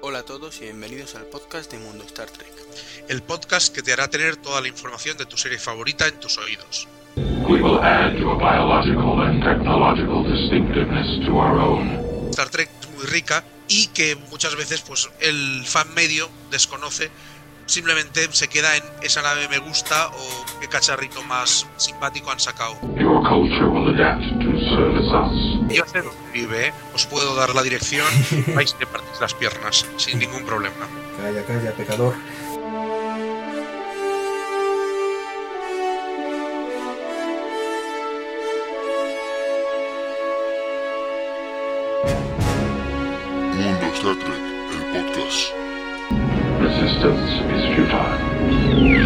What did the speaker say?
Hola a todos y bienvenidos al podcast de Mundo Star Trek. el podcast que te hará tener toda la información de tu serie favorita en tus oídos. We will add your biological and technological distinctiveness to our own. Star Trek es muy rica y que muchas veces pues el fan medio desconoce, simplemente se queda en esa nave me gusta o qué cacharrito más simpático han sacado. Your culture will adapt to service us. Yo sé dónde vive, ¿eh? os puedo dar la dirección, vais de partir las piernas sin ningún problema. Calla, calla, pecador. Mundo Star Trek, el podcast. Resistance is futile.